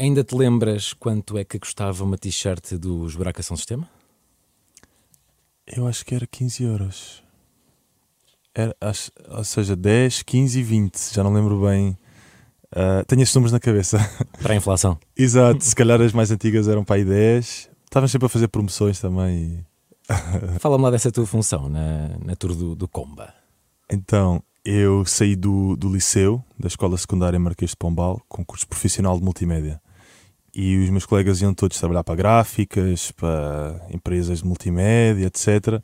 Ainda te lembras quanto é que custava uma t-shirt dos Buraca São Sistema? Eu acho que era 15 euros. Era, acho, ou seja, 10, 15 e 20. Já não lembro bem. Uh, tenho estes números na cabeça. Para a inflação. Exato, se calhar as mais antigas eram para aí 10. Estavam sempre a fazer promoções também. Fala-me lá dessa tua função na, na tour do, do Comba. Então, eu saí do, do liceu, da Escola Secundária Marquês de Pombal, com curso profissional de multimédia. E os meus colegas iam todos trabalhar para gráficas, para empresas de multimédia, etc.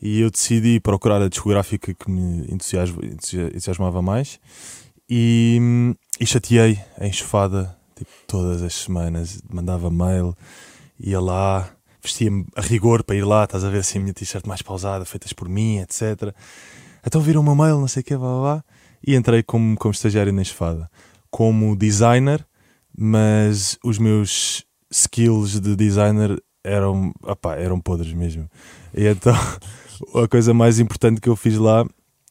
E eu decidi procurar a discográfica que me entusiasmava mais e, e chateei a enxofada tipo, todas as semanas. Mandava mail, ia lá, vestia-me a rigor para ir lá, estás a ver assim a minha t-shirt mais pausada, feitas por mim, etc. Então viram uma mail, não sei o que, blá, blá, blá, e entrei como, como estagiário na enxofada. Como designer, mas os meus skills de designer eram, opá, eram podres mesmo. E então a coisa mais importante que eu fiz lá,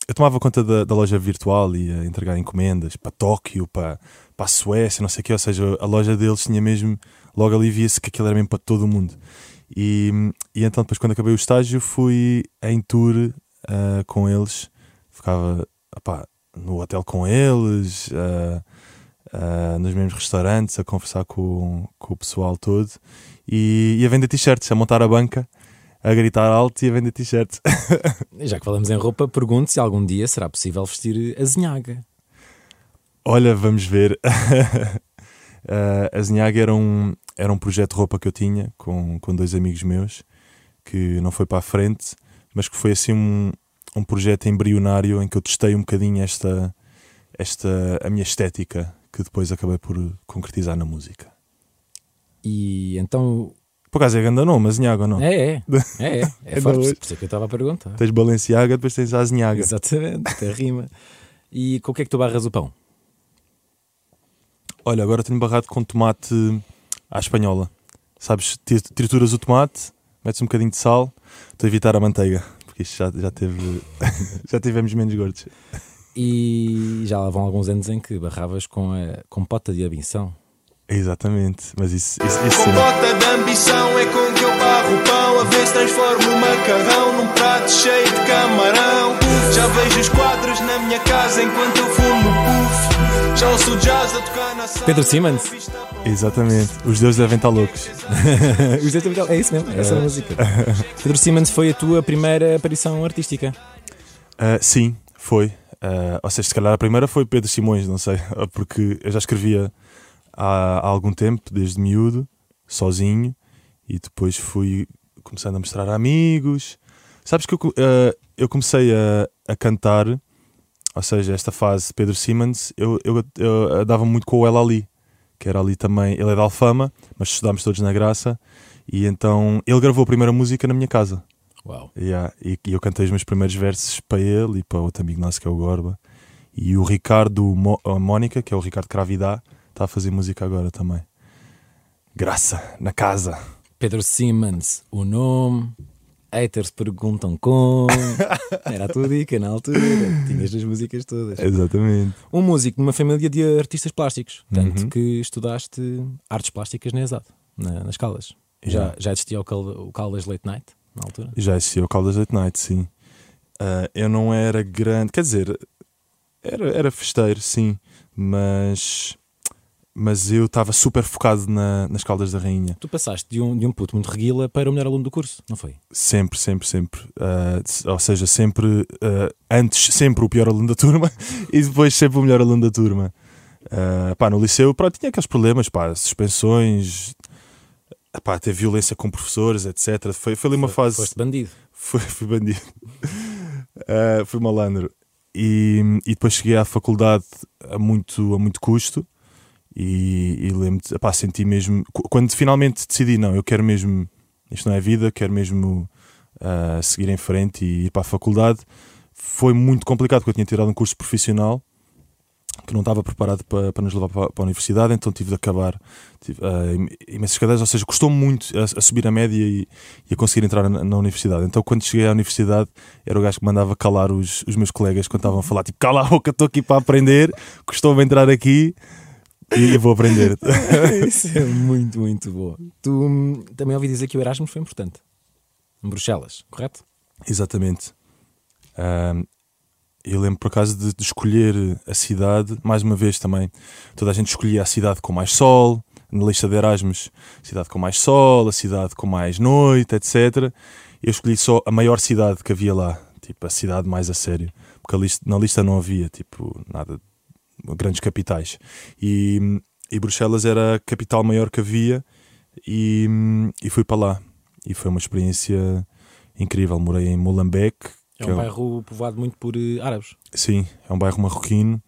eu tomava conta da, da loja virtual e ia entregar encomendas para Tóquio, para, para a Suécia, não sei o quê, ou seja, a loja deles tinha mesmo, logo ali via-se que aquilo era mesmo para todo o mundo. E, e então depois quando acabei o estágio fui em tour uh, com eles, ficava opá, no hotel com eles, uh, uh, nos mesmos restaurantes, a conversar com, com o pessoal todo e, e a vender t-shirts, a montar a banca a gritar alto e a vender t-shirts. Já que falamos em roupa, pergunto se algum dia será possível vestir a zinhaga. Olha, vamos ver. uh, a zinhaga era um, era um projeto de roupa que eu tinha com, com dois amigos meus que não foi para a frente, mas que foi assim um, um projeto embrionário em que eu testei um bocadinho esta, esta a minha estética que depois acabei por concretizar na música. E então por acaso é grande nome, Azinhaga ou não? É, é. É, é. É forte, por isso é que eu estava a perguntar. Tens Balenciaga, depois tens a Azinhaga. Exatamente, até rima. E com o que é que tu barras o pão? Olha, agora tenho barrado com tomate à espanhola. Sabes, trituras o tomate, metes um bocadinho de sal, estou a evitar a manteiga, porque isto já, já teve. já tivemos menos gordos. E já lá vão alguns anos em que barravas com a compota de abinção. Exatamente, mas isso, isso, isso Com bota de ambição é com que eu barro o pão. A ver se transformo o macarrão num prato cheio de camarão. Já vejo os quadros na minha casa enquanto eu fumo puff. Já ouço jazz a tocar na sala Pedro Simmons? Exatamente, os deuses devem estar loucos. Os deuses devem estar... É isso mesmo, essa é a música. Pedro Simmons foi a tua primeira aparição artística? Uh, sim, foi uh, Ou seja, se calhar a primeira foi Pedro Simões, não sei Porque eu já escrevia há, há algum tempo, desde miúdo, sozinho, e depois fui começando a mostrar a amigos. Sabes que eu, uh, eu comecei a, a cantar, ou seja, esta fase Pedro Simmons, eu, eu, eu muito com o El Ali, que era ali também, ele é da Alfama, mas estudámos todos na Graça, e então ele gravou a primeira música na minha casa. Uau. Yeah, e, e, eu cantei os meus primeiros versos para ele e para outro amigo nosso que é o Gorba. E o Ricardo Mo, Mónica, que é o Ricardo Cravidá, Está a fazer música agora também. Graça, na casa. Pedro Simmons, o nome. Haters perguntam como. Era a tua dica na altura. Tinhas as músicas todas. Exatamente. Um músico numa família de artistas plásticos. Tanto uhum. que estudaste artes plásticas na ESAD, na, nas Caldas. Já, já existia o, o Caldas Late Night na altura? Já existia o Caldas Late Night, sim. Uh, eu não era grande. Quer dizer, era, era festeiro, sim. Mas mas eu estava super focado na, nas Caldas da Rainha. Tu passaste de um, de um puto muito reguila para o melhor aluno do curso, não foi? Sempre, sempre, sempre. Uh, ou seja, sempre, uh, antes sempre o pior aluno da turma e depois sempre o melhor aluno da turma. Uh, pá, no liceu pronto, tinha aqueles problemas, pá, suspensões, pá, ter violência com professores, etc. Foi, foi ali uma foi, fase. Foste bandido. Foi, fui bandido. uh, fui malandro. E, e depois cheguei à faculdade a muito, a muito custo e, e lembro de senti mesmo. Quando finalmente decidi, não, eu quero mesmo. Isto não é vida, quero mesmo uh, seguir em frente e ir para a faculdade. Foi muito complicado porque eu tinha tirado um curso profissional que não estava preparado para, para nos levar para, para a universidade, então tive de acabar tive, uh, imensas cadeiras, ou seja, custou muito a, a subir a média e, e, a conseguir entrar na, na, universidade. Então, quando cheguei à universidade, era o gajo que mandava calar os, os meus colegas quando estavam a falar, tipo, cala a boca, estou aqui para aprender, custou-me entrar aqui e vou aprender. Isso é muito, muito boa. Tu hum, também ouvi dizer que o Erasmus foi importante. Em Bruxelas, correto? Exatamente. Um, eu lembro por acaso de, de, escolher a cidade, mais uma vez também, toda a gente escolhia a cidade com mais sol, na lista de Erasmus, cidade com mais sol, a cidade com mais noite, etc. Eu escolhi só a maior cidade que havia lá, tipo a cidade mais a sério, porque lista, na lista não havia tipo nada, grandes capitais. E, e Bruxelas era a capital maior que havia e, e fui para lá. E foi uma experiência incrível. Morei em Molenbeek. É um é bairro povoado muito por uh, árabes. Sim, é um bairro marroquino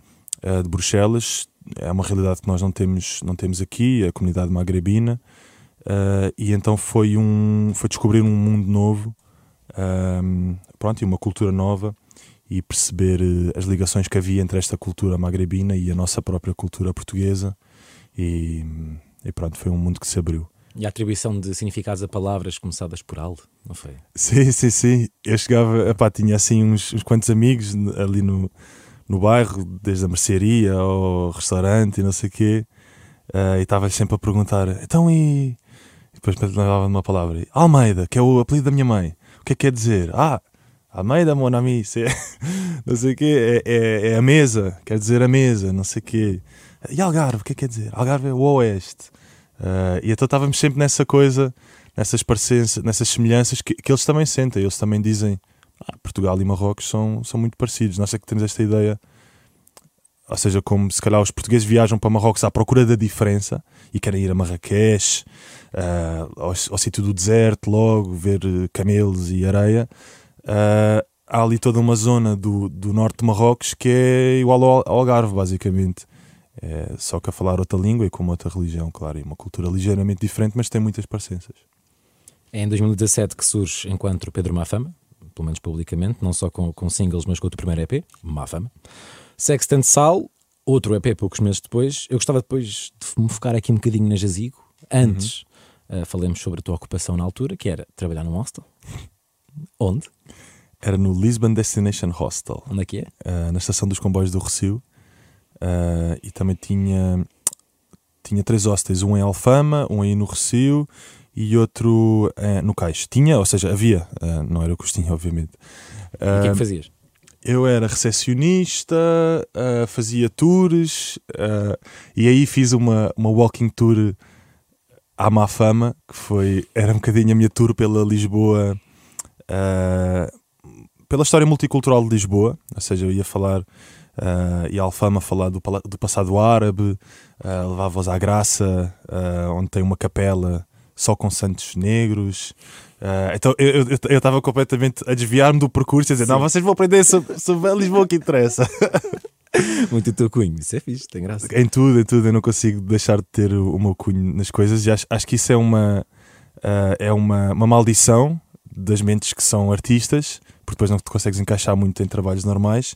uh, de Bruxelas. É uma realidade que nós não temos, não temos aqui, a comunidade magrebina. Uh, e então foi, um, foi descobrir um mundo novo um, pronto, e uma cultura nova e perceber as ligações que havia entre esta cultura magrebina e a nossa própria cultura portuguesa. E, e pronto, foi um mundo que se abriu. E a atribuição de significados a palavras começadas por algo, não foi? Sim, sim, sim. Eu chegava, epá, tinha assim uns, uns quantos amigos ali no, no bairro, desde a mercearia ao restaurante e não sei o quê, uh, e estava sempre a perguntar: então e. e depois de uma palavra: Almeida, que é o apelido da minha mãe. O que é que quer dizer? Ah, Almeida, mon ami, não sei o quê, é, é, é, a mesa, quer dizer a mesa, não sei o quê. E Algarve, o que é que quer dizer? Algarve é o Oeste. Uh, e então estávamos sempre nessa coisa, nessas parecenças, nessas semelhanças que, que eles também sentem. Eles também dizem: ah, Portugal e Marrocos são, são muito parecidos. Nós é que temos esta ideia, ou seja, como se calhar os portugueses viajam para Marrocos à procura da diferença e querem ir a Marrakech, uh, ao, ao sítio do deserto, logo, ver camelos e areia. Uh, há ali toda uma zona do, do norte de Marrocos que é igual ao Algarve, basicamente. É, só que a falar outra língua e com outra religião, claro, e uma cultura ligeiramente diferente, mas tem muitas parecenças. É em 2017 que surge Enquanto Pedro Mafama, pelo menos publicamente, não só com, com singles, mas com o primeiro EP, Mafama. Sextant Sal, outro EP poucos meses depois. Eu gostava depois de me focar aqui um bocadinho na Jazigo. Antes, uhum. uh, falemos sobre a tua ocupação na altura, que era trabalhar num hostel. Onde? Era no Lisbon Destination Hostel. Onde é que é? Uh, na estação dos comboios do Recio. Uh, e também tinha, tinha três hostels, um em Alfama, um aí no Recio e outro uh, no Cais. Tinha, ou seja, havia, uh, não era o que os tinha, obviamente. e o que é que fazias? Eu era recepcionista, fazia tours e aí fiz uma, uma walking tour à má fama, que foi, era um bocadinho a minha tour pela Lisboa, pela história multicultural de Lisboa, ou seja, eu ia falar Uh, e a Alfama falar do, do passado árabe, uh, levava-os à Graça, uh, onde tem uma capela só com santos negros. Uh, então eu estava completamente a desviar-me do percurso e a dizer: Sim. Não, vocês vão aprender sobre, sobre Lisboa que interessa. Muito o teu cunho, isso é fixe, tem graça. Em tudo, em tudo, eu não consigo deixar de ter o, o meu cunho nas coisas e acho, acho que isso é uma, é uma, uma maldição das mentes que são artistas, porque depois não te consegues encaixar muito em trabalhos normais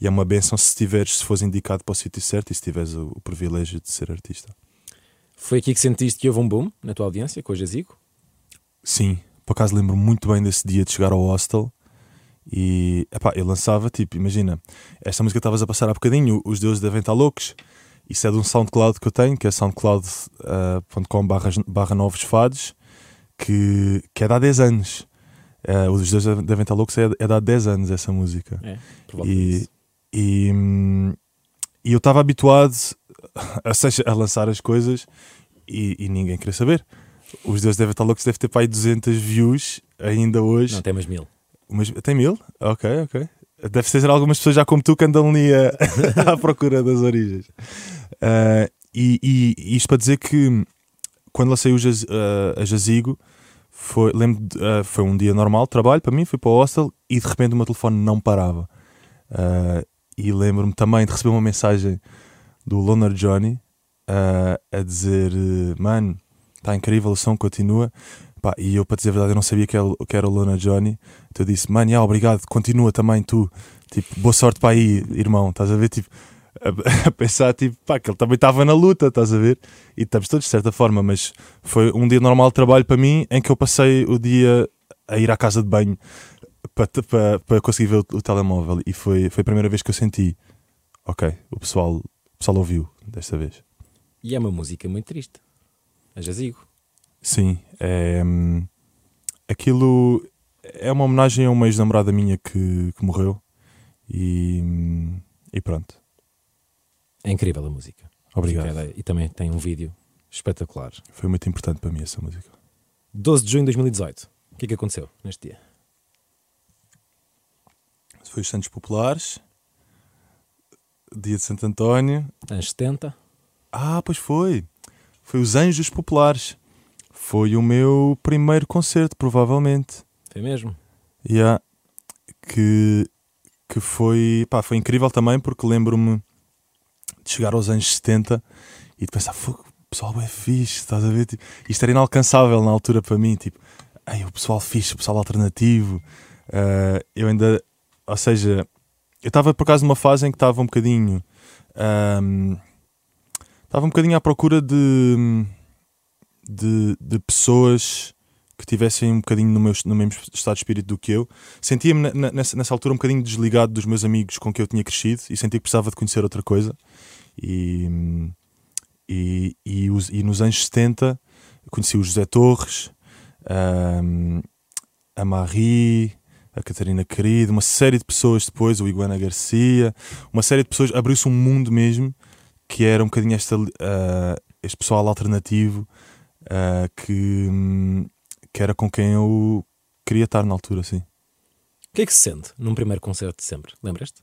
e é uma benção se tiveres, se fores indicado para o sítio certo e se tiveres o, o, privilégio de ser artista. Foi aqui que sentiste que houve um boom na tua audiência com o Jazigo? Sim, por acaso lembro muito bem desse dia de chegar ao hostel e epá, eu lançava, tipo, imagina, esta música que estavas a passar há bocadinho, Os Deuses Devem Estar Loucos, isso é de um SoundCloud que eu tenho, que é soundcloud.com uh, barra novos fados, que, que é de há 10 anos. Uh, os Deuses Devem Estar Loucos é, é de há 10 anos essa música. É, e, e, e eu estava habituado a, seja, a lançar as coisas e, e ninguém queria saber. Os Deus devem estar loucos, deve ter para aí 200 views ainda hoje. Não, tem mais mil. Mas, tem mil? Ok, ok. Deve ser algumas pessoas já como tu que andam ali a, à procura das origens. Uh, e, e, isto para dizer que quando lancei o Jaz, uh, a Jazigo, foi, lembro, uh, foi um dia normal de trabalho para mim, fui para o hostel e de repente o meu telefone não parava. Uh, e lembro-me também de receber uma mensagem do Loner Johnny uh, a dizer: Mano, está incrível, o som continua. Pá, e eu, para dizer a verdade, eu não sabia que era, que era o Loner Johnny. Então eu disse: Mano, yeah, obrigado, continua também tu. Tipo, boa sorte para aí, irmão. Estás a ver? Tipo, a, a pensar, tipo, pá, que ele também estava na luta, estás a ver? E estamos todos de certa forma, mas foi um dia normal de trabalho para mim em que eu passei o dia a ir à casa de banho para, para, para conseguir ver o, o, telemóvel e foi, foi a primeira vez que eu senti ok, o pessoal, o pessoal ouviu desta vez. E é uma música muito triste. A Jazigo. Sim, é, hum, aquilo é uma homenagem a uma ex-namorada minha que, que morreu e, hum, e pronto. É incrível a música. Obrigado. Fica- E também tem um vídeo espetacular. Foi muito importante para mim essa música. 12 de junho de 2018. O que é que aconteceu neste dia? Foi os Santos Populares, dia de Santo António. Anos 70. Ah, pois foi. Foi os Anjos Populares. Foi o meu primeiro concerto, provavelmente. Foi mesmo? Yeah. Que, que foi, pá, foi incrível também porque lembro-me de chegar aos anos 70 e de pensar, "Fogo, o pessoal é fixe, estás a ver? Tipo, isto era inalcançável na altura para mim, tipo, "Ei, o pessoal fixe, o pessoal alternativo. Ah, eu ainda, ou seja, eu estava por acaso numa fase em que estava um bocadinho, estava um bocadinho à procura de, de, de pessoas que tivessem um bocadinho no, meu, no mesmo estado de espírito do que eu. Sentia-me nessa, nessa altura um bocadinho desligado dos meus amigos com que eu tinha crescido e sentia que precisava de conhecer outra coisa. E, e, e, e nos anos 70 conheci o José Torres, ahm, a Marie, a Catarina Querido, uma série de pessoas depois, o Iguana Garcia, uma série de pessoas. Abriu-se um mundo mesmo que era um bocadinho esta, ah, este pessoal alternativo ah, que, hum, que era com quem eu queria estar na altura, sim. O que é que se sente num primeiro concerto de sempre? Lembras-te?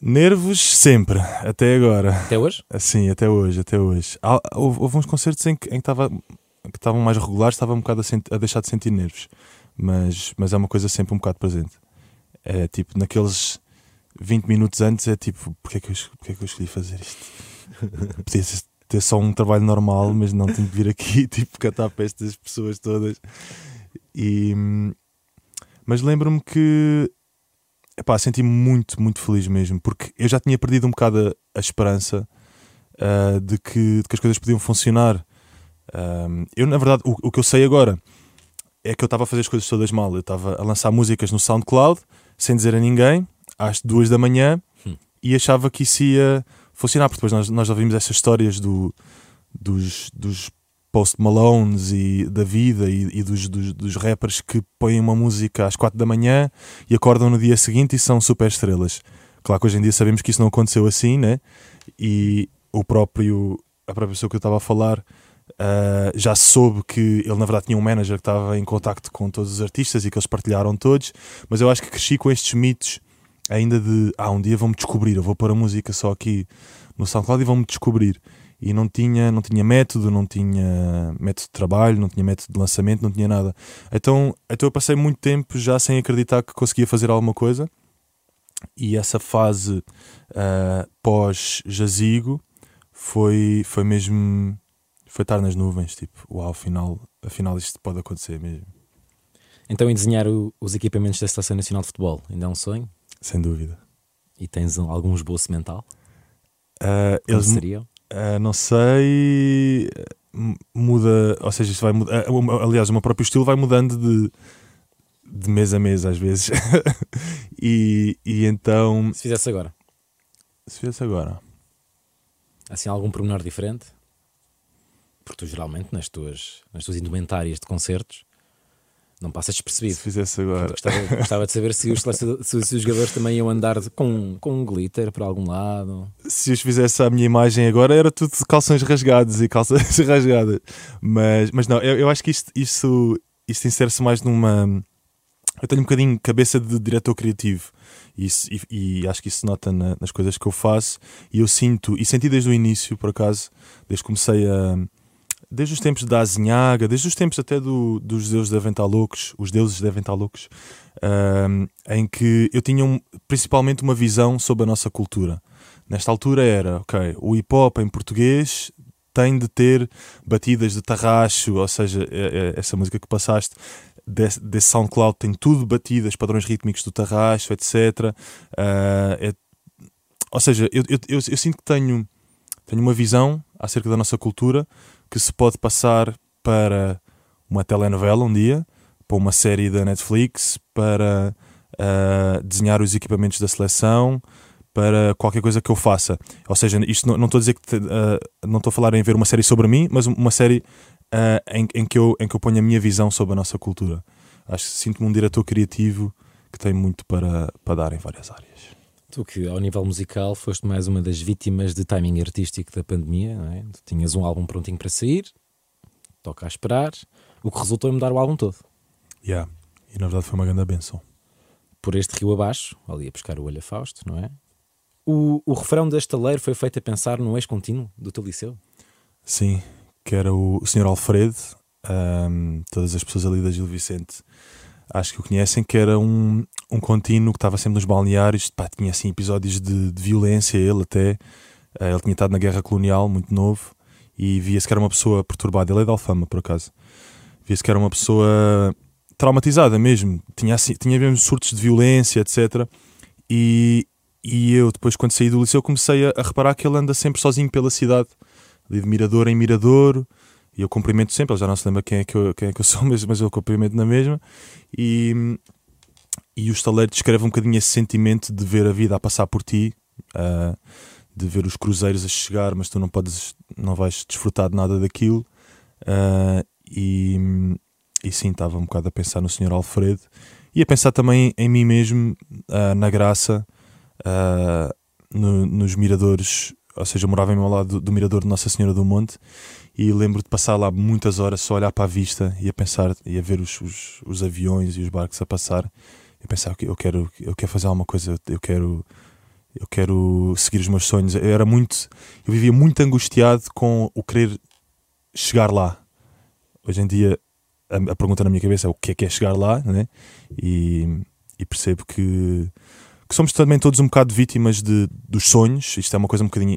Nervos sempre, até agora. Até hoje? Assim, até hoje, até hoje. Há- houve, houve uns concertos em que em que estava que estavam mais regulares, estava um bocado a, a deixar de sentir nervos. Mas, mas é uma coisa sempre um bocado presente. É tipo, naqueles 20 minutos antes, é tipo, porque é que eu, porque é que eu escolhi fazer isto? Podia ter só um trabalho normal, mas não tenho que vir aqui, tipo, cantar para estas pessoas todas. E, mas lembro-me que epá, senti-me muito, muito feliz mesmo, porque eu já tinha perdido um bocado a, a esperança ah, de, que, de que as coisas podiam funcionar. Ahm, eu, na verdade, o, o que eu sei agora é que eu estava a fazer as coisas todas mal. Eu estava a lançar músicas no SoundCloud sem dizer a ninguém, às duas da manhã, Hum. e achava que isso ia funcionar, porque depois nós, nós ouvimos essas histórias do, dos, dos Post Malones e da vida e, e dos, dos, dos rappers que põem uma música às quatro da manhã e acordam no dia seguinte e são super estrelas. Claro que hoje em dia sabemos que isso não aconteceu assim, né? E o próprio, a própria pessoa que eu estava a falar ah, já soube que ele na verdade tinha um manager que estava em contacto com todos os artistas e que eles partilharam todos, mas eu acho que cresci com estes mitos ainda de ah, um dia vão-me descobrir, eu vou pôr a música só aqui no SoundCloud e vão-me descobrir. E não tinha, não tinha método, não tinha método de trabalho, não tinha método de lançamento, não tinha nada. Então, então eu passei muito tempo já sem acreditar que conseguia fazer alguma coisa. E essa fase ah, pós-jazigo foi, foi mesmo. Foi estar nas nuvens, tipo, uau, afinal, afinal isto pode acontecer mesmo, Então, em desenhar o- os equipamentos da Seleção Nacional de Futebol ainda é um sonho? sem dúvida. E tens um- algum esboço mental? Como eles, seriam? ah, não sei, muda, ou seja, isto vai mudar. ah, aliás, o meu próprio estilo vai mudando de, de mês a mês, às vezes. e, e então, Se fizesse agora, se fizesse agora, assim, algum pormenor diferente? Porque tu geralmente nas tuas, nas tuas indumentárias de concertos não passas se despercebido. fizesse agora, Gostava, gostava de saber se os, se, se os jogadores também iam andar com, com um glitter por algum lado. se eu fizesse a minha imagem agora, era tudo calções rasgados e calças rasgadas. Mas, mas não, eu, eu acho que isto, isto, isto insere-se mais numa. Eu tenho um bocadinho cabeça de diretor criativo e, isso- e- e acho que isso se nota na- nas coisas que eu faço. E eu sinto, e senti desde o início, por acaso, desde que comecei a. Desde os tempos da Azinhaga, desde os tempos até do, dos deuses devem estar loucos, os deuses devem estar loucos, ahm, em que eu tinha um- principalmente uma visão sobre a nossa cultura. Nesta altura era, ok, o hip hop em português tem de ter batidas de tarraxo, ou seja, é- é- essa música que passaste desse, desse SoundCloud tem tudo batidas, padrões rítmicos do tarraxo, etc. Ah, é- ou seja, eu, eu, eu, eu sinto que tenho, tenho uma visão acerca da nossa cultura que se pode passar para uma telenovela um dia, para uma série da Netflix, para ah, desenhar os equipamentos da seleção, para qualquer coisa que eu faça. Ou seja, isto não, estou a dizer que uh, não estou a falar em ver uma série sobre mim, mas uma série uh, em, em, que eu, em que eu ponho a minha visão sobre a nossa cultura. Acho que sinto-me um diretor criativo que tem muito para, para dar em várias áreas. Tu que, ao nível musical, foste mais uma das vítimas de timing artístico da pandemia, não é? Tu tinhas um álbum prontinho para sair, toca a esperar, o que resultou em mudar o álbum todo. Yeah. E na verdade foi uma grande benção. Por este rio abaixo, ali a pescar o olho a Fausto, não é? O, o refrão deste estaleiro foi feito a pensar no ex-contínuo do teu liceu? Sim, que era o, o Sr. Alfredo. Um, todas as pessoas ali da Gil Vicente acho que o conhecem, que era um, um contínuo que estava sempre nos balneários, pá, tinha assim episódios de, de violência, ele até, uh, ele tinha estado na guerra colonial, muito novo, e via-se que era uma pessoa perturbada, ele é de Alfama, por acaso, via-se que era uma pessoa traumatizada mesmo, tinha, assim, tinha mesmo surtos de violência, etc. E, e eu, depois, quando saí do liceu, comecei a, a reparar que ele anda sempre sozinho pela cidade, de mirador em mirador, e eu cumprimento sempre, ele já não se lembra quem é que eu, quem é que eu sou, mas, mas eu cumprimento na mesma. E, e o estaleiro descreve um bocadinho esse sentimento de ver a vida a passar por ti, uh, de ver os cruzeiros a chegar, mas tu não podes, não vais desfrutar de nada daquilo. Uh, e, e sim, estava um bocado a pensar no Senhor Alfredo e a pensar também em mim mesmo, uh, na graça, no, nos miradores, ou seja, eu morava ao lado do, do mirador de Nossa Senhora do Monte e lembro de passar lá muitas horas só a olhar para a vista e a pensar e a ver os, os, os aviões e os barcos a passar e pensar que eu quero eu quero fazer alguma coisa eu quero eu quero seguir os meus sonhos eu era muito eu vivia muito angustiado com o querer chegar lá hoje em dia a, a pergunta na minha cabeça é o que é que é chegar lá né? e, e percebo que que somos também todos um bocado vítimas de, dos sonhos. Isto é uma coisa um bocadinho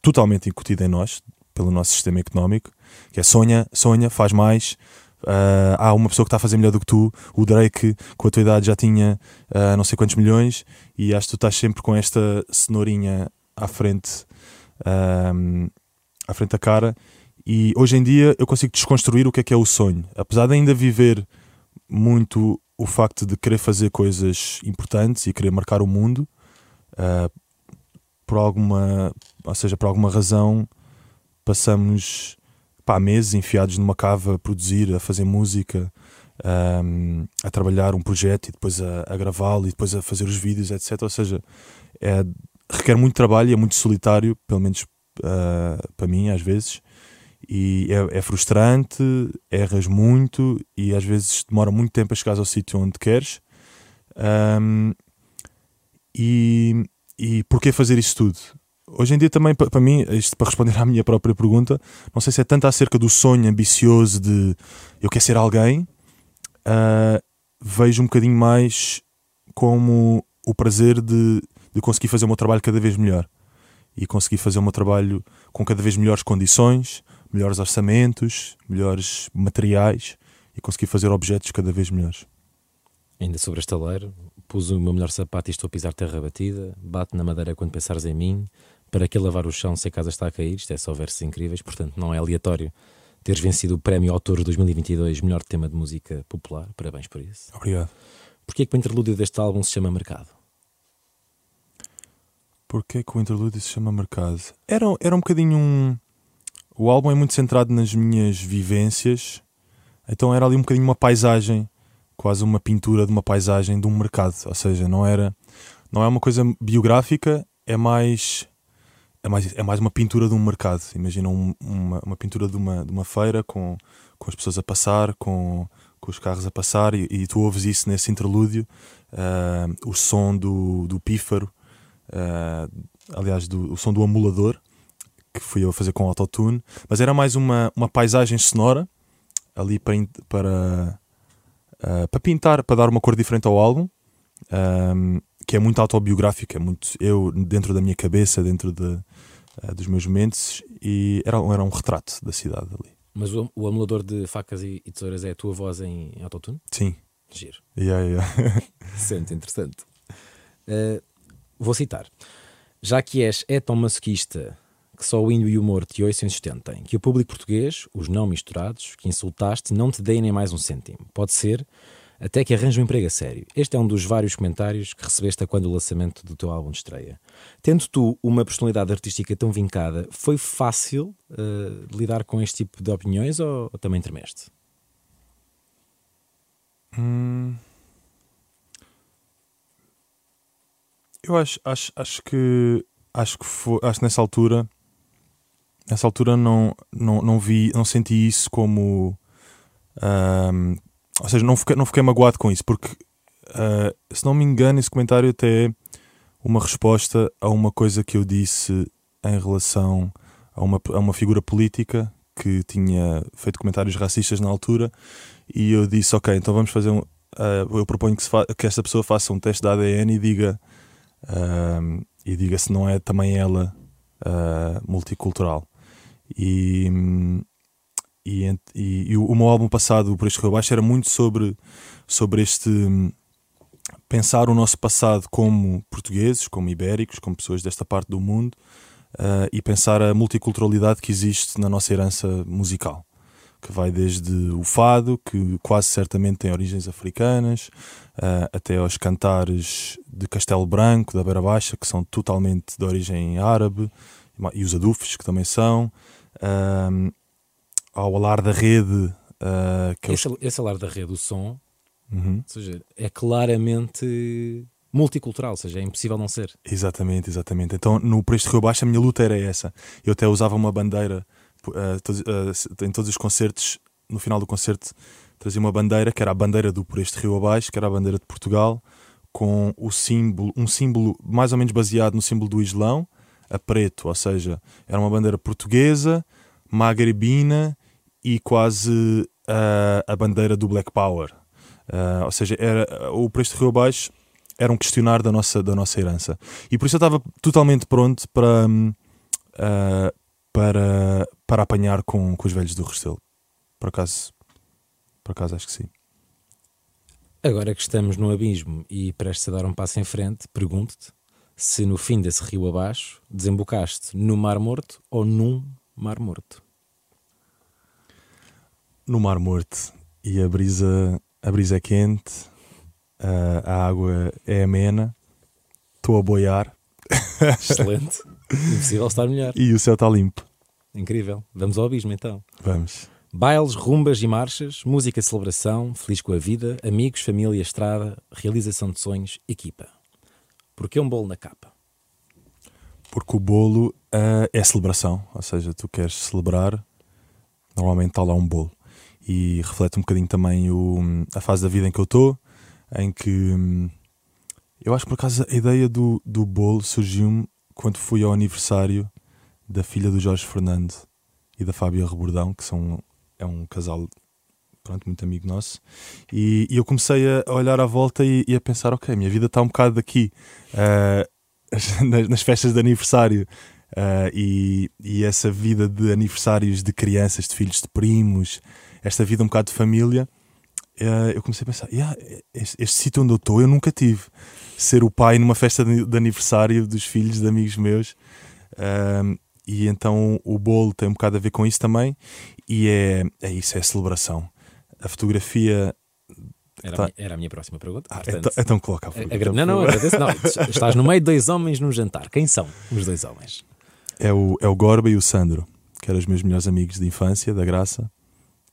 totalmente incutida em nós, pelo nosso sistema económico, que é sonha, sonha, faz mais. Uh, há uma pessoa que está a fazer melhor do que tu, o Drake, com a tua idade, já tinha uh, não sei quantos milhões, e acho que tu estás sempre com esta cenourinha à frente, uh, à frente da cara. E hoje em dia eu consigo desconstruir o que é que é o sonho, apesar de ainda viver muito o facto de querer fazer coisas importantes e querer marcar o mundo, por alguma, ou seja, por alguma razão passamos pá, meses enfiados numa cava a produzir, a fazer música, um, a trabalhar um projeto e depois a, a gravá-lo e depois a fazer os vídeos, etc. Ou seja, é, requer muito trabalho e é muito solitário, pelo menos uh, para mim, às vezes. E é, é, frustrante, erras muito e às vezes demora muito tempo a chegar ao sítio onde queres. Um, e, e porquê fazer isso tudo? Hoje em dia também, para mim, isto para responder à minha própria pergunta, não sei se é tanto acerca do sonho ambicioso de eu quero ser alguém, uh, vejo um bocadinho mais como o prazer de, de conseguir fazer o meu trabalho cada vez melhor e conseguir fazer o meu trabalho com cada vez melhores condições, melhores orçamentos, melhores materiais e conseguir fazer objetos cada vez melhores. Ainda sobre este taleiro, pus o meu melhor sapato e estou a pisar terra batida, bate na madeira quando pensares em mim, para que lavar o chão se a casa está a cair. Isto é só versos incríveis, portanto não é aleatório teres vencido o Prémio Autor 2022 Melhor Tema de Música Popular. Parabéns por isso. Obrigado. Porquê que o interlúdio deste álbum se chama Mercado? Porquê que o interlúdio se chama Mercado? Era, era um bocadinho um... O álbum é muito centrado nas minhas vivências, então era ali um bocadinho uma paisagem, quase uma pintura de uma paisagem de um mercado. Ou seja, não era... Não é uma coisa biográfica, é mais é mais, é mais uma pintura de um mercado. Imagina um, uma, uma pintura de uma, de uma feira com, com as pessoas a passar, com, com os carros a passar, e, e tu ouves isso nesse interlúdio, uh, o som do, do pífaro, uh, aliás, do, o som do amulador, que fui eu a fazer com autotune, mas era mais uma, uma paisagem sonora ali para, para, uh, para pintar, para dar uma cor diferente ao álbum. Um, que é muito autobiográfico, é muito eu dentro da minha cabeça, dentro de, uh, dos meus momentos, e era, era um retrato da cidade ali. Mas o, o amulador de facas e, e, tesouras é a tua voz em, em autotune? Sim. Giro. Yeah, yeah. Sente, interessante. Uh, vou citar. Já que és é tão masoquista que só o índio e o humor te ouçam sustentem, que o público português, os não misturados, que insultaste, não te deem nem mais um cêntimo. Pode ser até que arranja um emprego a sério. Este é um dos vários comentários que recebeste quando o lançamento do teu álbum de estreia. Tendo tu uma personalidade artística tão vincada, foi fácil uh, lidar com este tipo de opiniões ou, ou também tremeste? Hum... Eu acho, acho, acho que acho que foi, acho que nessa altura nessa altura não, não, não vi, não senti isso como um, ou seja, não fiquei, não fiquei magoado com isso, porque uh, se não me engano, esse comentário até é uma resposta a uma coisa que eu disse em relação a uma, a uma figura política que tinha feito comentários racistas na altura e eu disse, ok, então vamos fazer um. Uh, eu proponho que, que esta pessoa faça um teste de ADN e diga uh, e diga se não é também ela uh, multicultural. E, e, e, e, o meu álbum passado, Por Este Rio Abaixo, era muito sobre, sobre este pensar o nosso passado como portugueses, como ibéricos, como pessoas desta parte do mundo uh, e pensar a multiculturalidade que existe na nossa herança musical que vai desde o fado, que quase certamente tem origens africanas, uh, até aos cantares de Castelo Branco, da Beira Baixa, que são totalmente de origem árabe, e os adufes, que também são, uh, ao alar da rede. Uh, que esse, é o... esse alar da rede, o som, uhum. ou seja, é claramente multicultural, ou seja, é impossível não ser. Exatamente, exatamente. Então, no Preço de Rio Baixo, a minha luta era essa. Eu até usava uma bandeira uh, em todos os concertos, no final do concerto, trazia uma bandeira, que era a bandeira do Por Este Rio Abaixo, que era a bandeira de Portugal, com o símbolo, um símbolo mais ou menos baseado no símbolo do Islão, a preto, ou seja, era uma bandeira portuguesa, magrebina e quase uh, a bandeira do Black Power. Uh, ou seja, era, o Por Este Rio Abaixo era um questionário da nossa, da nossa herança. E por isso eu estava totalmente pronto para, uh, para, para apanhar com, com os velhos do Restelo. Por acaso, por acaso acho que sim. Agora que estamos no abismo e prestes a dar um passo em frente, pergunto-te se no fim desse rio abaixo desembocaste no Mar Morto ou num Mar Morto. No Mar Morto. E a brisa, a brisa é quente, a, a água é amena, estou a boiar. Excelente. Impossível estar melhor. E o céu está limpo. Incrível. Vamos ao abismo então. Vamos. Bailes, rumbas e marchas, música de celebração, feliz com a vida, amigos, família, estrada, realização de sonhos, equipa. Porquê um bolo na capa? Porque o bolo uh, é celebração, ou seja, tu queres celebrar, normalmente está lá um bolo. E reflete um bocadinho também o, a fase da vida em que eu estou, em que hum, eu acho que por acaso a ideia do, do bolo surgiu-me quando fui ao aniversário da filha do Jorge Fernando e da Fábia Rebordão, que são, é um casal pronto, muito amigo nosso, e, e eu comecei a olhar à volta e, e, a pensar, ok, minha vida está um bocado daqui, uh, nas, nas, festas de aniversário, uh, e, e essa vida de aniversários de crianças, de filhos de primos, esta vida um bocado de família, uh, eu comecei a pensar, yeah, este, este sítio onde eu estou eu nunca tive ser o pai numa festa de, aniversário dos filhos de amigos meus. Um, e então o bolo tem um bocado a ver com isso também. E é, é isso, é a celebração. A fotografia. Era, tá... a, minha, era a minha próxima pergunta. Ah, então, então, coloca a pergunta. não, não, agradeço. Não, estás no meio de dois homens num jantar. Quem são os dois homens? É o, é o Gorba e o Sandro, que eram os meus melhores amigos de infância, da Graça.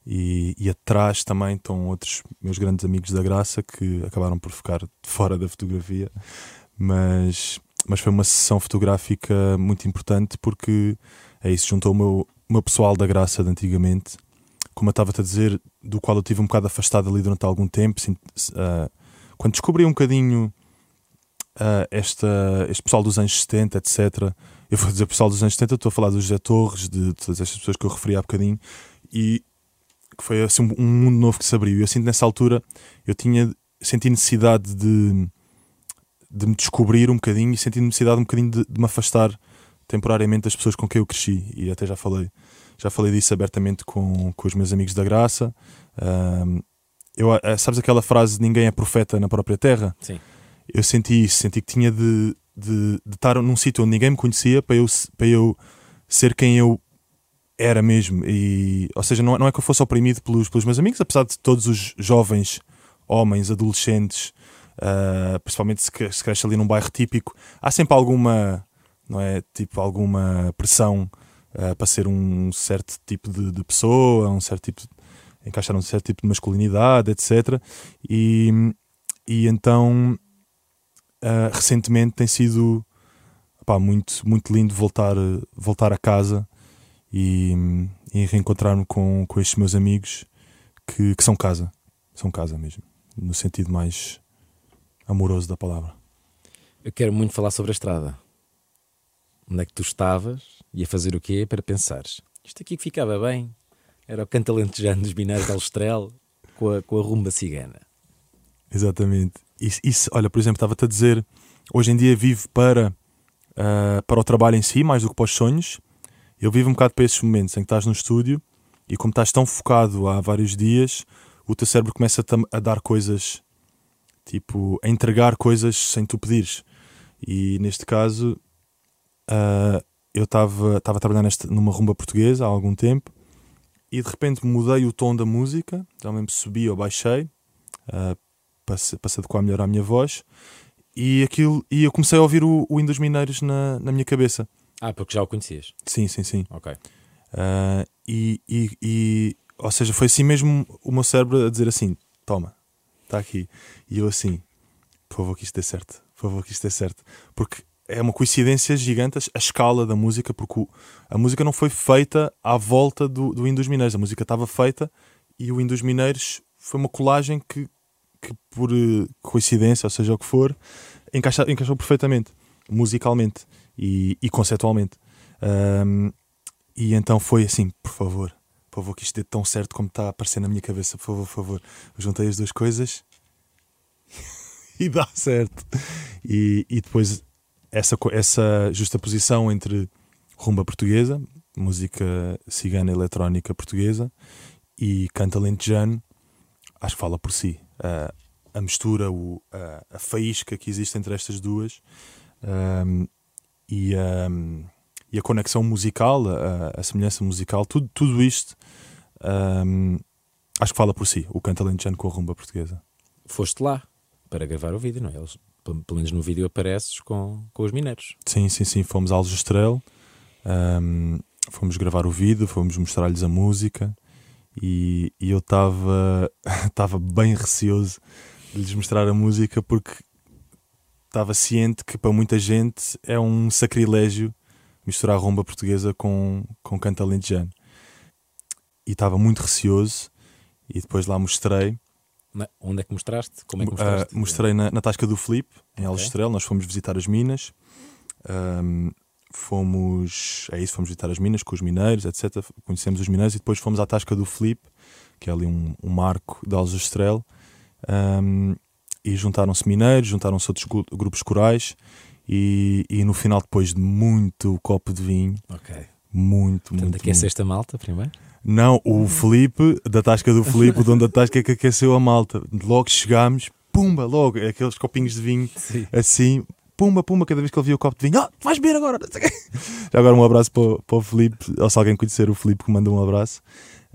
E, e, atrás também estão outros meus grandes amigos da Graça que acabaram por ficar fora da fotografia, mas, mas foi uma sessão fotográfica muito importante porque é isso, juntou o meu, o meu pessoal da Graça de antigamente, como eu estava a dizer, do qual eu tive um bocado afastado ali durante algum tempo. Uh, quando descobri um bocadinho uh, esta, este pessoal dos anos 70, etc. Eu vou dizer pessoal dos anos 70, estou a falar do José Torres, de todas estas pessoas que eu referi há bocadinho, e que foi assim um mundo novo que se abriu. E eu sinto nessa altura, eu tinha, senti necessidade de, de me descobrir um bocadinho e senti necessidade um bocadinho de, de, me afastar temporariamente das pessoas com quem eu cresci. E até já falei, já falei disso abertamente com, com os meus amigos da graça. Um, eu, eh, sabes aquela frase ninguém é profeta na própria terra? Sim. Eu senti isso, senti que tinha de, de, de estar num sítio onde ninguém me conhecia para eu, para eu ser quem eu era mesmo. E, ou seja, não, não é que eu fosse oprimido pelos, pelos meus amigos, apesar de todos os jovens homens, adolescentes, uh, principalmente se, se cresce ali num bairro típico, há sempre alguma, não é? Tipo, alguma pressão uh, para ser um certo tipo de, de, pessoa, um certo tipo de, encaixar um certo tipo de masculinidade, etc. E, e então uh, recentemente tem sido muito, muito lindo voltar, voltar a casa e, e reencontrar-me com, com estes meus amigos que, que são casa, são casa mesmo, no sentido mais amoroso da palavra. Eu quero muito falar sobre a estrada. Onde é que tu estavas e a fazer o quê para pensares? Isto aqui ficava bem. Era o cantalentejano dos Binários de Alstrel com a, com a rumba cigana. Exatamente. Isso, isso olha, por exemplo, estava-te a dizer, hoje em dia vivo para, uh, para o trabalho em si, mais do que para os sonhos. Eu vivo um bocado para esses momentos em que estás no estúdio e como estás tão focado há vários dias, o teu cérebro começa a, a dar coisas, tipo, a entregar coisas sem tu pedires. E neste caso, uh, eu estava a trabalhar numa rumba portuguesa há algum tempo e de repente mudei o tom da música, realmente subi ou baixei, uh, para, se, adequar melhor à minha voz, e, aquilo, e eu comecei a ouvir o, o dos Mineiros na, na minha cabeça. Ah, porque já o conhecias? Sim, sim, sim. Ok. Uh, e, e, e, ou seja, foi assim mesmo o meu cérebro a dizer assim: toma, está aqui. E eu assim, por favor, que isto dê certo, por favor, que isto dê certo. Porque é uma coincidência gigante a escala da música, porque a música não foi feita à volta do, do dos Mineiros, a música estava feita e o dos Mineiros foi uma colagem que, que por uh, coincidência, ou seja o que for, encaixa, encaixou perfeitamente, musicalmente e, e conceptualmente. Um, e então foi assim, por favor, por favor, que isto dê tão certo como está a aparecer na minha cabeça, por favor, por favor. Juntei as duas coisas e dá certo. E, e depois essa, essa justa posição entre rumba portuguesa, música cigana eletrónica portuguesa, e canta lentejano, acho que fala por si. Uh, a mistura, o, uh, a faísca que existe entre estas duas um, e um, e a conexão musical, a, a semelhança musical, tudo, tudo isto um, acho que fala por si, o canto alentejano com a rumba portuguesa. Foste lá para gravar o vídeo, não é? Eles, pelo menos no vídeo apareces com, com os mineiros. Sim, sim, sim. Fomos a Aljustrel, um, fomos gravar o vídeo, fomos mostrar-lhes a música e, e eu estava bem receoso de lhes mostrar a música porque estava ciente que para muita gente é um sacrilégio misturar rumba portuguesa com, com canto alentejano. E estava muito receoso e depois lá mostrei. Na, onde é que mostraste? Como é que mostraste? Uh, mostrei na, na Tasca do Flip, em okay. Algestrel. Nós fomos visitar as minas. Um, fomos. É isso, fomos visitar as minas com os mineiros, etc. Conhecemos os mineiros e depois fomos à Tasca do Flip, que é ali um, um marco de Algestrel. Um, e juntaram-se mineiros, juntaram-se outros grupos corais e, e no final, depois de muito copo de vinho, okay. muito, Portanto, muito. aqueceste muito. a malta primeiro? Não, o Felipe, da tasca do Felipe, o dono da tasca, que aqueceu a malta. Logo chegámos, pumba, logo, aqueles copinhos de vinho, Sim. assim, pumba, pumba, cada vez que ele via o copo de vinho, ah, vais beber agora. Já agora um abraço para, para o Felipe, ou se alguém conhecer o Felipe, que manda um abraço.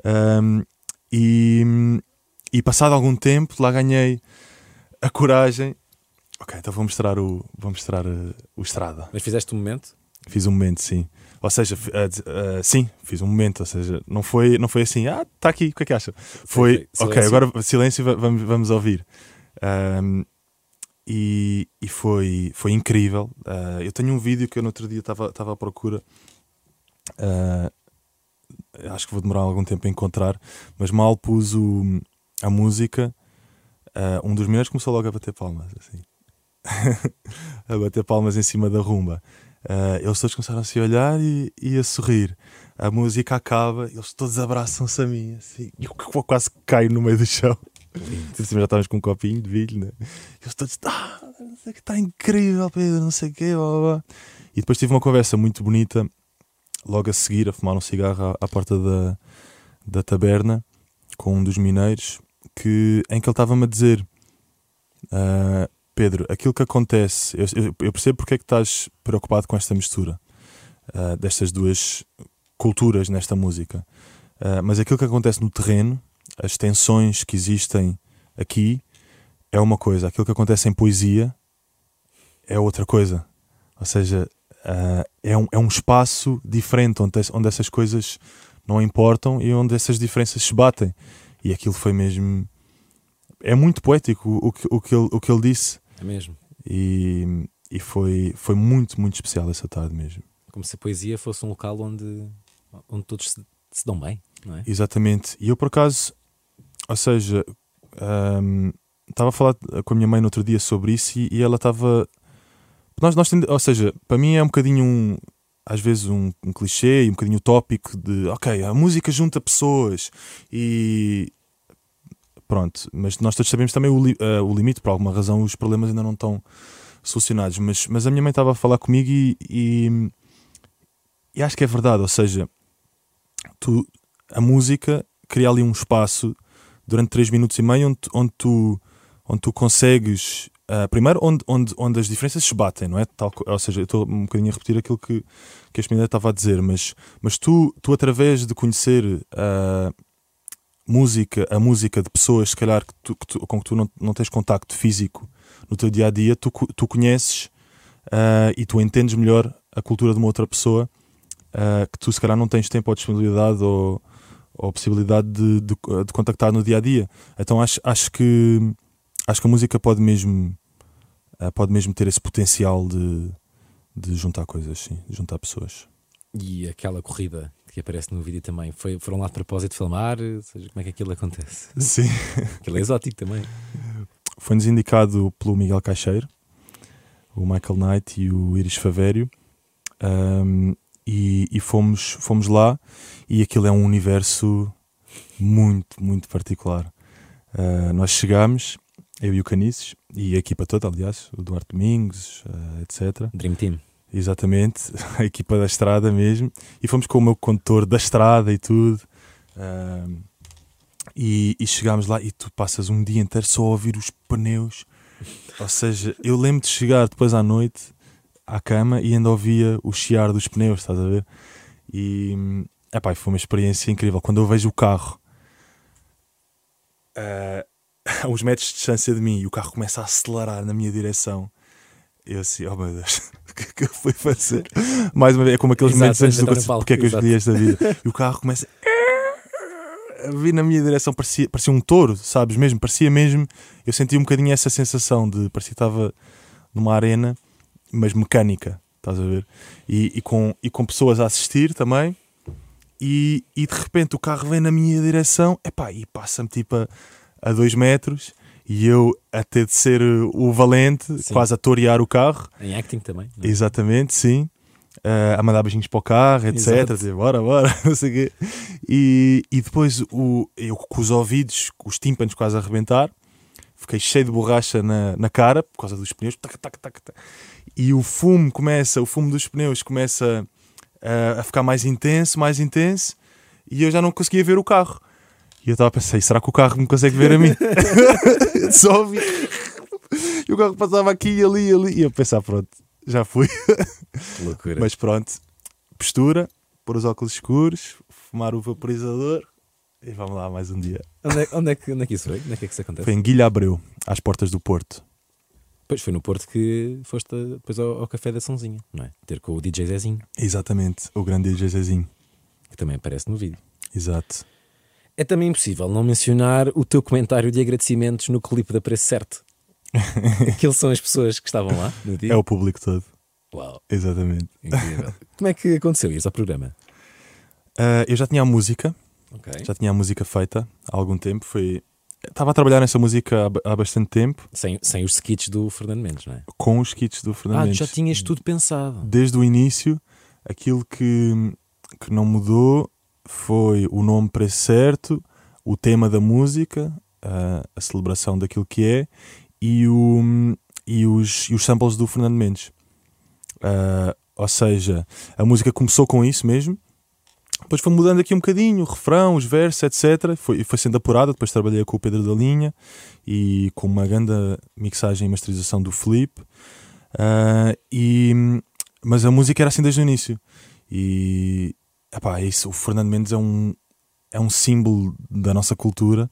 Um, e, e passado algum tempo, lá ganhei a coragem Ok, então vou mostrar o, vou mostrar uh, o Estrada. Mas fizeste um momento? Fiz um momento, sim. Ou seja, uh, uh, sim, fiz um momento. Ou seja, não foi, não foi assim, ah, está aqui, o que é que acha? Foi, sim, ok, agora silêncio, vamos, vamos ouvir. Um, e, e foi, foi incrível. Uh, eu tenho um vídeo que eu no outro dia estava à procura. Uh, acho que vou demorar algum tempo a encontrar, mas mal pus o, a música. Uh, um dos meus começou logo a bater palmas. Assim. a bater palmas em cima da rumba. Uh, eles todos começaram a se olhar e, e, a sorrir. A música acaba, eles todos abraçam-se a mim, assim, e eu quase caio no meio do chão. Tipo, já estávamos com um copinho de vinho, né? Eles todos, ah, não sei que está incrível, Pedro, não sei o quê, blá, blá. E depois tive uma conversa muito bonita, logo a seguir, a fumar um cigarro à, à porta da, da taberna, com um dos mineiros, que, em que ele estava-me a dizer: uh, Pedro, aquilo que acontece, eu, eu, percebo porque é que estás preocupado com esta mistura uh, destas duas culturas nesta música, uh, mas aquilo que acontece no terreno, as tensões que existem aqui, é uma coisa, aquilo que acontece em poesia é outra coisa. Ou seja, é, um, é um espaço diferente onde, onde essas coisas não importam e onde essas diferenças se batem. E aquilo foi mesmo. É muito poético o, o, o, que, ele, o que ele disse. É mesmo. E, e foi, foi muito, muito especial essa tarde mesmo. Como se a poesia fosse um local onde, onde todos se, se dão bem, não é? Exatamente. E eu, por acaso, ou seja, um, estava a falar com a minha mãe no outro dia sobre isso e, e ela estava. Nós, nós ou seja, para mim é um bocadinho um, às vezes um, um clichê e um bocadinho utópico de ok, a música junta pessoas e pronto, mas nós todos sabemos também o, uh, o limite, por alguma razão os problemas ainda não estão solucionados, mas, mas a minha mãe estava a falar comigo e, e, e acho que é verdade, ou seja, tu, a música cria ali um espaço durante 3 minutos e meio onde, onde, tu, onde tu consegues. Uh, primeiro, onde, onde, onde as diferenças se batem, não é? Tal, ou seja, eu estou um bocadinho a repetir aquilo que, que este menino estava a dizer, mas, mas tu, tu, através de conhecer uh, música, a música de pessoas, se calhar, que tu, que tu, com que tu não, não tens contacto físico no teu dia a dia, tu, tu conheces uh, e tu entendes melhor a cultura de uma outra pessoa que tu, se calhar, não tens tempo ou disponibilidade ou ou possibilidade de, de, de, contactar no dia a dia. Então acho, acho que acho que a música pode mesmo eh, pode mesmo ter esse potencial de, de juntar coisas, sim, de juntar pessoas. E aquela corrida que aparece no vídeo também, foi, foram lá de propósito filmar? Ou seja, como é que aquilo acontece? Sim. Aquilo é exótico também. Foi-nos indicado pelo Miguel Caixeiro, o Michael Knight e o Iris Favério. Um, e, e, fomos, fomos lá e aquilo é um universo muito, muito particular. Uh, nós chegámos, eu e o Canices, e a equipa toda, aliás, o Duarte Domingos, uh, etc. Dream Team. Exatamente, a equipa da estrada mesmo. E fomos com o meu condutor da estrada e tudo. E, e chegámos lá e tu passas um dia inteiro só a ouvir os pneus. Ou seja, eu lembro de chegar depois à noite à cama e ainda ouvia o chiar dos pneus, estás a ver? E epá, foi uma experiência incrível. Quando eu vejo o carro uh, a uns metros de distância de mim e o carro começa a acelerar na minha direção, eu assim, oh meu Deus, que é que eu fui fazer? Mais uma vez, é como aqueles exato, momentos antes do palco, porque é que eu escolhi esta vida. E o carro começa a vir na minha direção, parecia, parecia um touro, sabes mesmo? Parecia mesmo, eu senti um bocadinho essa sensação de parecia que estava numa arena mas mecânica, estás a ver? E, e, com, e com pessoas a assistir também. E, e de repente o carro vem na minha direção epá, e passa-me tipo a, a dois metros e eu a ter de ser o valente, sim. quase a torear o carro. Em acting também. É? Exatamente, sim. Uh, a mandar beijinhos para o carro, etc. Dizer, bora, bora, não sei o quê. E, e depois o, eu com os ouvidos, os tímpanos quase a arrebentar, fiquei cheio de borracha na, na cara por causa dos pneus. Tac, tac, tac, tac e o fumo começa, o fumo dos pneus começa a, a ficar mais intenso, mais intenso, e eu já não conseguia ver o carro. E eu estava a pensar, será que o carro me consegue ver a mim? Só vi. E o carro passava aqui, ali, ali. E eu pensar, pronto, já fui. Loucura. Mas pronto, postura, pôr os óculos escuros, fumar o vaporizador e vamos lá mais um dia. Onde é, onde é, que, onde é que isso foi? Onde é que, é que isso acontece? Foi em Guilha Abreu, às portas do Porto. Pois foi no Porto que foste depois ao, ao, café da Sãozinha, não é? Ter com o DJ Zezinho. Exatamente, o grande DJ Zezinho. Que também aparece no vídeo. Exato. É também impossível não mencionar o teu comentário de agradecimentos no clipe da Preço Certo. Aqueles são as pessoas que estavam lá no dia. É o público todo. Uau. Exatamente. Incrível. Como é que aconteceu isso ao programa? Uh, eu já tinha a música. Okay. Já tinha a música feita há algum tempo. Foi Estava a trabalhar nessa música há, há bastante tempo. Sem, sem os skits do Fernando Mendes, não é? Com os skits do Fernando ah, Mendes. já tinhas tudo pensado. Desde o início, aquilo que, que não mudou foi o nome preço certo, o tema da música, a, a celebração daquilo que é e, o, e, os, e os samples do Fernando Mendes. Uh, ou seja, a música começou com isso mesmo, depois foi mudando aqui um bocadinho, o refrão, os versos, etc. Foi, foi sendo apurada. Depois trabalhei com o Pedro da Linha e com uma grande mixagem e masterização do Flip. Uh, e, mas a música era assim desde o início. E epá, é isso, o Fernando Mendes é um, é um símbolo da nossa cultura,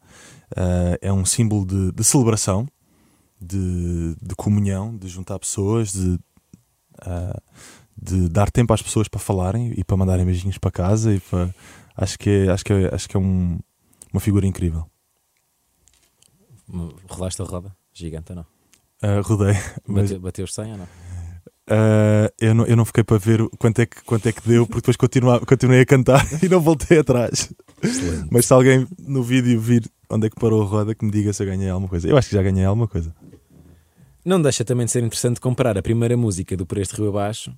uh, é um símbolo de, de celebração. de, de comunhão, de juntar pessoas, de, uh, de dar tempo às pessoas para falarem e para mandarem beijinhos para casa. E para, acho que é, acho que é, acho que é um, uma figura incrível. Rolaste a roda? Gigante ou não? Uh, rodei. Mas... Bateu, bateu os 100 ou não? Uh, eu, não, eu não fiquei para ver quanto é que, quanto é que deu, porque depois continuei a cantar e não voltei atrás. Excelente. Mas se alguém no vídeo vir onde é que parou a roda, que me diga se eu ganhei alguma coisa. Eu acho que já ganhei alguma coisa. Não deixa também de ser interessante comparar a primeira música do Por Este Rio Abaixo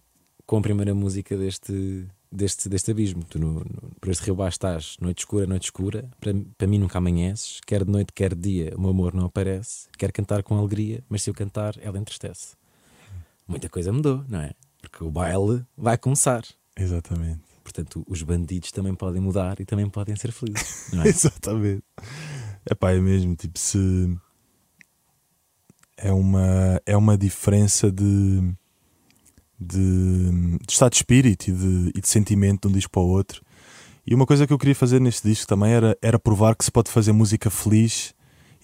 com a primeira música deste, deste, deste abismo. Tu no, no, por este rio abaixo estás noite escura, noite escura, para, para mim nunca amanheces, quer de noite, quer de dia, o meu amor não aparece, quer cantar com alegria, mas se eu cantar, ela entristece. Muita coisa mudou, não é? Porque o baile vai começar. Exatamente. Portanto, os bandidos também podem mudar e também podem ser felizes. É? Exatamente. É pá, é mesmo. Tipo, se. É uma, é uma diferença de, de, de estado de espírito e de, e de sentimento de um disco para o outro. E uma coisa que eu queria fazer neste disco também era, era provar que se pode fazer música feliz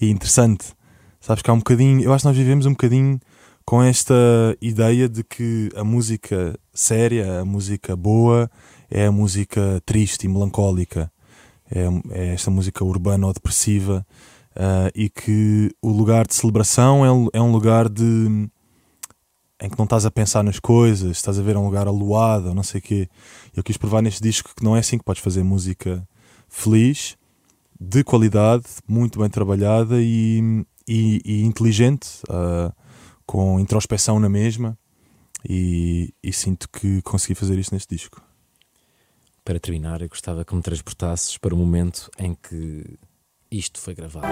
e interessante. Sabes que há um bocadinho. Eu acho que nós vivemos um bocadinho com esta ideia de que a música séria, a música boa, é a música triste e melancólica, é, é esta música urbana ou depressiva, uh, e que o lugar de celebração é, é, um lugar de em que não estás a pensar nas coisas, estás a ver um lugar aluado, não sei o quê. Eu quis provar neste disco que não é assim que podes fazer música feliz, de qualidade, muito bem trabalhada e, e, e inteligente, uh, com introspeção na mesma. E, e sinto que consegui fazer isso neste disco para terminar, eu gostava que me transportasses para o momento em que isto foi gravado.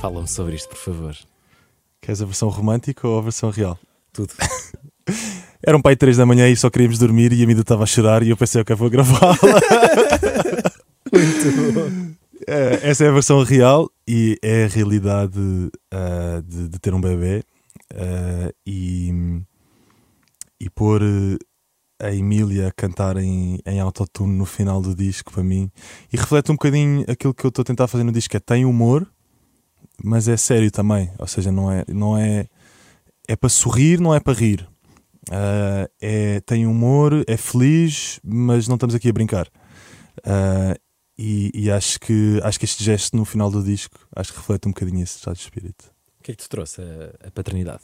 Fala-me sobre isto, por favor. Queres a versão romântica ou a versão real? Tudo. Era um pai 3 da manhã e só queríamos dormir e a Mida estava a chorar e eu pensei, ok, vou gravá-la. Muito bom. É, essa é a versão real e é a realidade uh, de, de, ter um bebê uh, e, e pôr a Emília a cantar em, em autotune no final do disco para mim e reflete um bocadinho aquilo que eu estou a tentar fazer no disco, é tem humor, mas é sério também. Ou seja, não é, não é, é para sorrir, não é para rir. Uh, é, tem humor, é feliz, mas não estamos aqui a brincar. Uh, e, e, acho, que, acho que este gesto no final do disco acho que reflete um bocadinho esse estado de espírito. O que é que te trouxe a, a paternidade?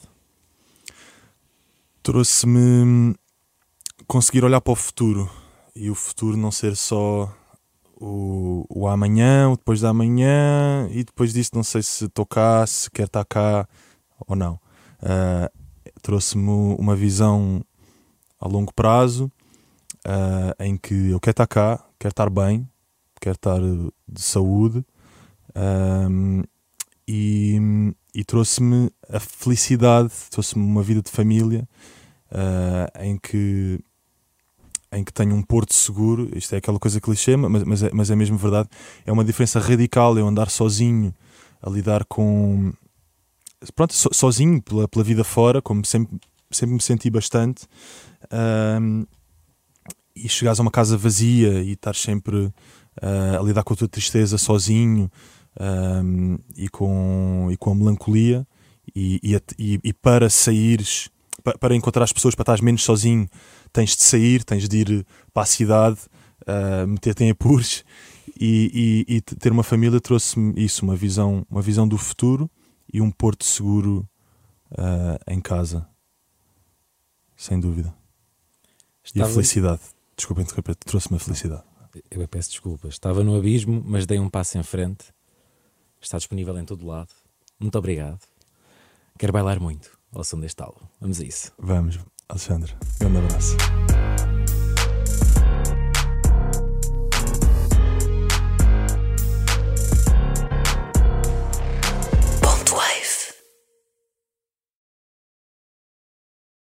Trouxe-me conseguir olhar para o futuro e o futuro não ser só o, o amanhã, o depois da amanhã, e depois disso não sei se estou cá, se quer estar cá ou não. Uh, Trouxe-me uma visão a longo prazo uh, em que eu quero estar cá, quero estar bem, quero estar de saúde um, e, e trouxe-me a felicidade, trouxe-me uma vida de família uh, em que em que tenho um porto seguro, isto é aquela coisa clichê, mas, mas, é, mas é mesmo verdade, é uma diferença radical eu andar sozinho a lidar com. Pronto, so, sozinho pela, pela vida fora, como sempre, sempre me senti bastante, um, e chegares a uma casa vazia e estar sempre uh, a lidar com a tua tristeza sozinho um, e, com, e com a melancolia, e, e, e para saíres, para, para encontrar as pessoas, para estar menos sozinho tens de sair, tens de ir para a cidade, uh, meter-te em apuros e, e, e, ter uma família trouxe-me isso, uma visão, uma visão do futuro e um porto seguro uh, em casa, sem dúvida. Estava... E a felicidade, desculpa interromper, trouxe-me a felicidade. Eu peço desculpas, estava no abismo, mas dei um passo em frente. Está disponível em todo lado. Muito obrigado. Quero bailar muito ao som deste álbum. Vamos a isso. Vamos. Alexandre, grande abraço.